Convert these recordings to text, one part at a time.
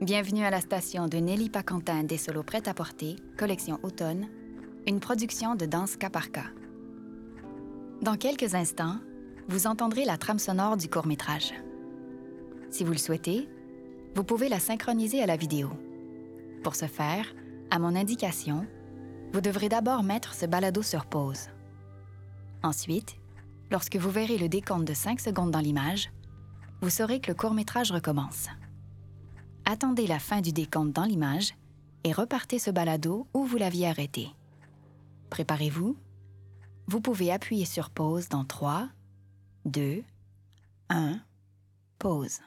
Bienvenue à la station de Nelly Paquentin des solos prêts à porter, collection automne, une production de Danse Cas par Cas. Dans quelques instants, vous entendrez la trame sonore du court-métrage. Si vous le souhaitez, vous pouvez la synchroniser à la vidéo. Pour ce faire, à mon indication, vous devrez d'abord mettre ce balado sur pause. Ensuite, lorsque vous verrez le décompte de 5 secondes dans l'image, vous saurez que le court-métrage recommence. Attendez la fin du décompte dans l'image et repartez ce balado où vous l'aviez arrêté. Préparez-vous. Vous pouvez appuyer sur pause dans 3, 2, 1, pause.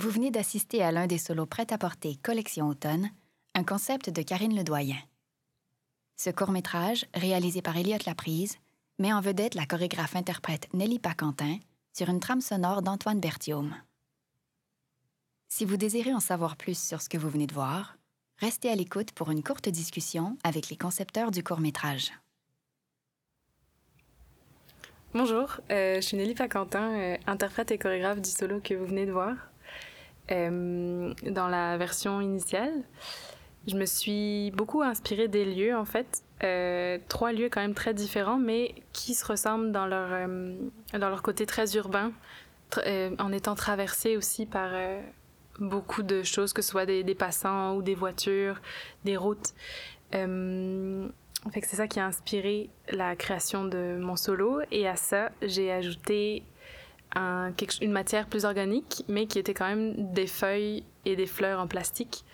Vous venez d'assister à l'un des solos prêt-à-porter Collection Automne, un concept de Karine Ledoyen. Ce court-métrage, réalisé par Elliot Laprise, met en vedette la chorégraphe-interprète Nelly Paquentin sur une trame sonore d'Antoine Berthiaume. Si vous désirez en savoir plus sur ce que vous venez de voir, restez à l'écoute pour une courte discussion avec les concepteurs du court-métrage. Bonjour, euh, je suis Nelly Paquentin, euh, interprète et chorégraphe du solo que vous venez de voir. Euh, dans la version initiale, je me suis beaucoup inspirée des lieux, en fait. trois lieux quand même très différents, mais qui se ressemblent dans leur, dans leur côté très urbain, en étant traversés aussi par beaucoup de choses, que ce soit des, passants ou des voitures, des routes. Fait que c'est ça qui a inspiré la création de mon solo. Et à ça, j'ai ajouté un, une matière plus organique, mais qui était quand même des feuilles et des fleurs en plastique,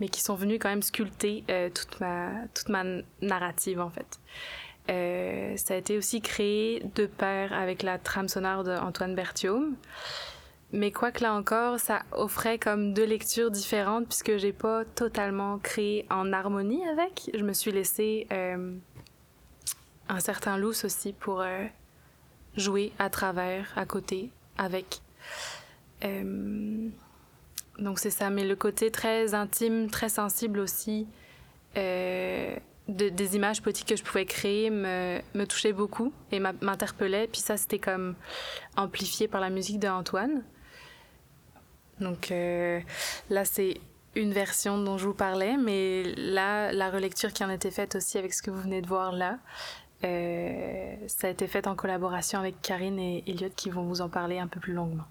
mais qui sont venues quand même sculpter euh, toute, ma, toute ma narrative, en fait. Euh, ça a été aussi créé de pair avec la trame sonore d'Antoine Berthiaume. Mais quoi que là encore, ça offrait comme deux lectures différentes puisque j'ai pas totalement créé en harmonie avec. Je me suis laissé euh, un certain lousse aussi pour jouer à travers, à côté, avec. Euh, donc c'est ça, mais le côté très intime, très sensible aussi de, des images poétiques que je pouvais créer me, me touchait beaucoup et m'interpellait. Puis ça, c'était comme amplifié par la musique d'Antoine. Donc euh, là, c'est une version dont je vous parlais, mais là, la relecture qui en été faite aussi avec ce que vous venez de voir là, euh, ça a été fait en collaboration avec Karine et Elliot qui vont vous en parler un peu plus longuement.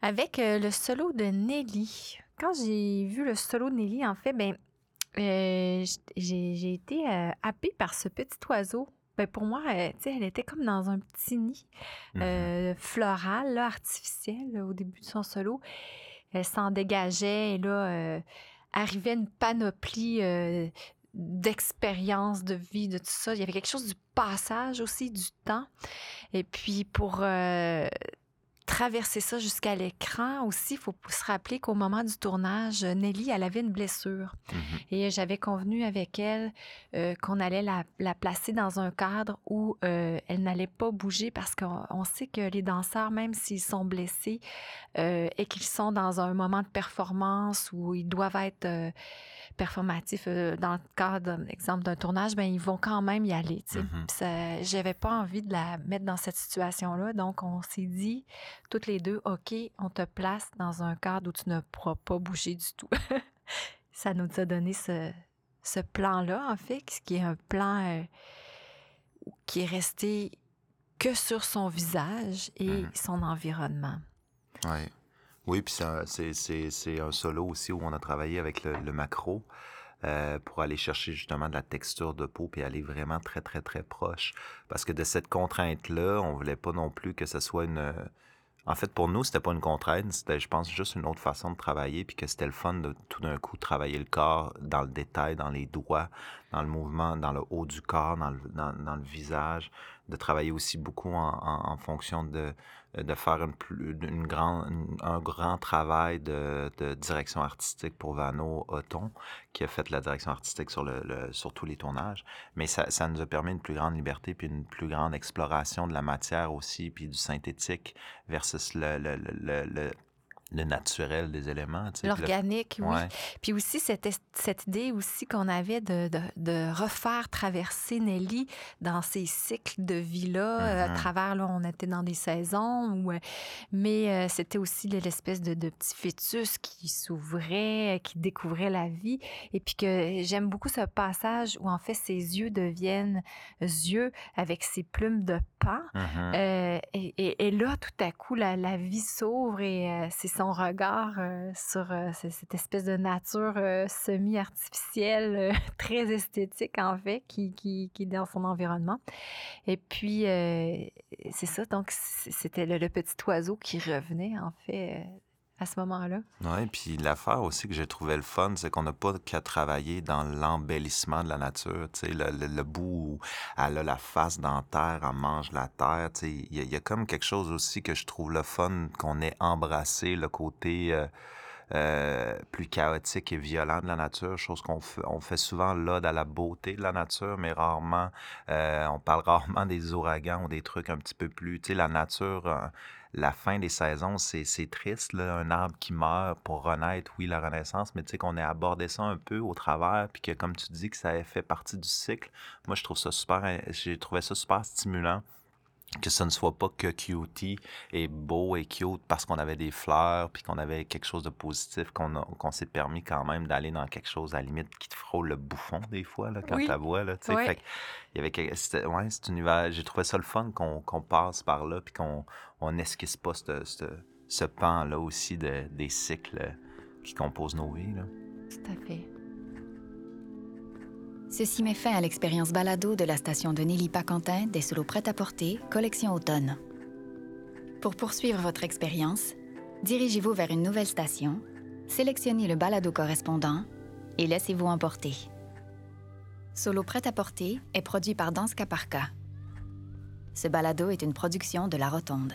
Avec euh, le solo de Nelly. Quand j'ai vu le solo de Nelly, en fait, ben, j'ai été happée par ce petit oiseau ben pour moi, elle, elle était comme dans un petit nid mmh euh, floral, là, artificiel, au début de son solo. Elle s'en dégageait et là, euh, arrivait une panoplie euh, d'expériences, de vie, de tout ça. Il y avait quelque chose du passage aussi, du temps. Et puis pour traverser ça jusqu'à l'écran aussi, il faut se rappeler qu'au moment du tournage, Nelly, elle avait une blessure. Mhm. Et j'avais convenu avec elle euh, qu'on allait la, placer dans un cadre où euh, elle n'allait pas bouger parce qu'on sait que les danseurs, même s'ils sont blessés euh, et qu'ils sont dans un moment de performance où ils doivent être performatifs dans le cadre, exemple, d'un tournage, ben ils vont quand même y aller. Mm J'avais pas envie de la mettre dans cette situation-là, donc on s'est dit toutes les deux, OK, on te place dans un cadre où tu ne pourras pas bouger du tout. ça nous a donné ce, ce plan-là, en fait, qui est un plan euh, qui est resté que sur son visage et mmh son environnement. Ouais. Oui, puis c'est un solo aussi où on a travaillé avec le, macro. Euh, pour aller chercher justement de la texture de peau puis aller vraiment très très très proche parce que de cette contrainte là on voulait pas non plus que ce soit une en fait, pour nous, c'était pas une contrainte, c'était, je pense, juste une autre façon de travailler, puis que c'était le fun de tout d'un coup travailler le corps dans le détail, dans les doigts, dans le mouvement, dans le haut du corps, dans le, dans, le visage, de travailler aussi beaucoup en, en, fonction de, de faire une, une grand, un grand travail de, de, direction artistique pour Vano Othon, qui a fait la direction artistique sur, le, sur tous les tournages. Mais ça, ça nous a permis une plus grande liberté, puis une plus grande exploration de la matière aussi, puis du synthétique versus le, le, le le naturel des éléments. L'organique, oui. Puis aussi, cette, cette idée aussi qu'on avait de, de, de, refaire traverser Nelly dans ces cycles de vie-là, euh, à mm-hmm. travers, là, on était dans des saisons, où, euh, mais euh, c'était aussi l'espèce de, de, petit fœtus qui s'ouvrait, qui découvrait la vie. Et puis que j'aime beaucoup ce passage où, en fait, ses yeux deviennent yeux avec ses plumes de pan. Mm-hmm. et, et, là, tout à coup, la, la vie s'ouvre et c'est son regard euh, sur euh, cette espèce de nature euh, semi-artificielle, très esthétique en fait, qui, qui, qui, est dans son environnement. Et puis, c'est ça, donc c'était le, petit oiseau qui revenait en fait à ce moment-là. Oui, puis l'affaire aussi que j'ai trouvé le fun, c'est qu'on n'a pas qu'à travailler dans l'embellissement de la nature. Tu sais, le, le, bout où elle a la face dans terre, elle mange la terre. Tu sais, il y, y, a comme quelque chose aussi que je trouve le fun qu'on ait embrassé le côté. Euh, euh, plus chaotique et violent de la nature, chose qu'on fait, souvent l'ode à la beauté de la nature, mais rarement, euh, on parle rarement des ouragans ou des trucs un petit peu plus, tu sais, la nature, euh, la fin des saisons, c'est, c'est triste, là, un arbre qui meurt pour renaître, oui, la renaissance, mais tu sais qu'on ait abordé ça un peu au travers, puis que comme tu dis que ça fait partie du cycle, moi je trouve ça super, j'ai trouvé ça super stimulant que ce ne soit pas que cutie et beau et cute parce qu'on avait des fleurs puis qu'on avait quelque chose de positif qu'on qu'on s'est permis quand même d'aller dans quelque chose à la limite qui te frôle le bouffon des fois là, quand Oui. tu la vois là. Ouais. Fait il y avait quelque- ouais, univers, j'ai trouvé ça le fun qu'on qu'on passe par là puis qu'on on esquisse pas ce, ce, ce pan là aussi de, des cycles qui composent nos vies là. Tout à fait. Ceci met fin à l'expérience balado de la station de Nelly Paquentin des solos prêts à porter, collection automne. Pour poursuivre votre expérience, dirigez-vous vers une nouvelle station, sélectionnez le balado correspondant et laissez-vous emporter. Solo prêt à porter est produit par Danska Parka. Ce balado est une production de La Rotonde.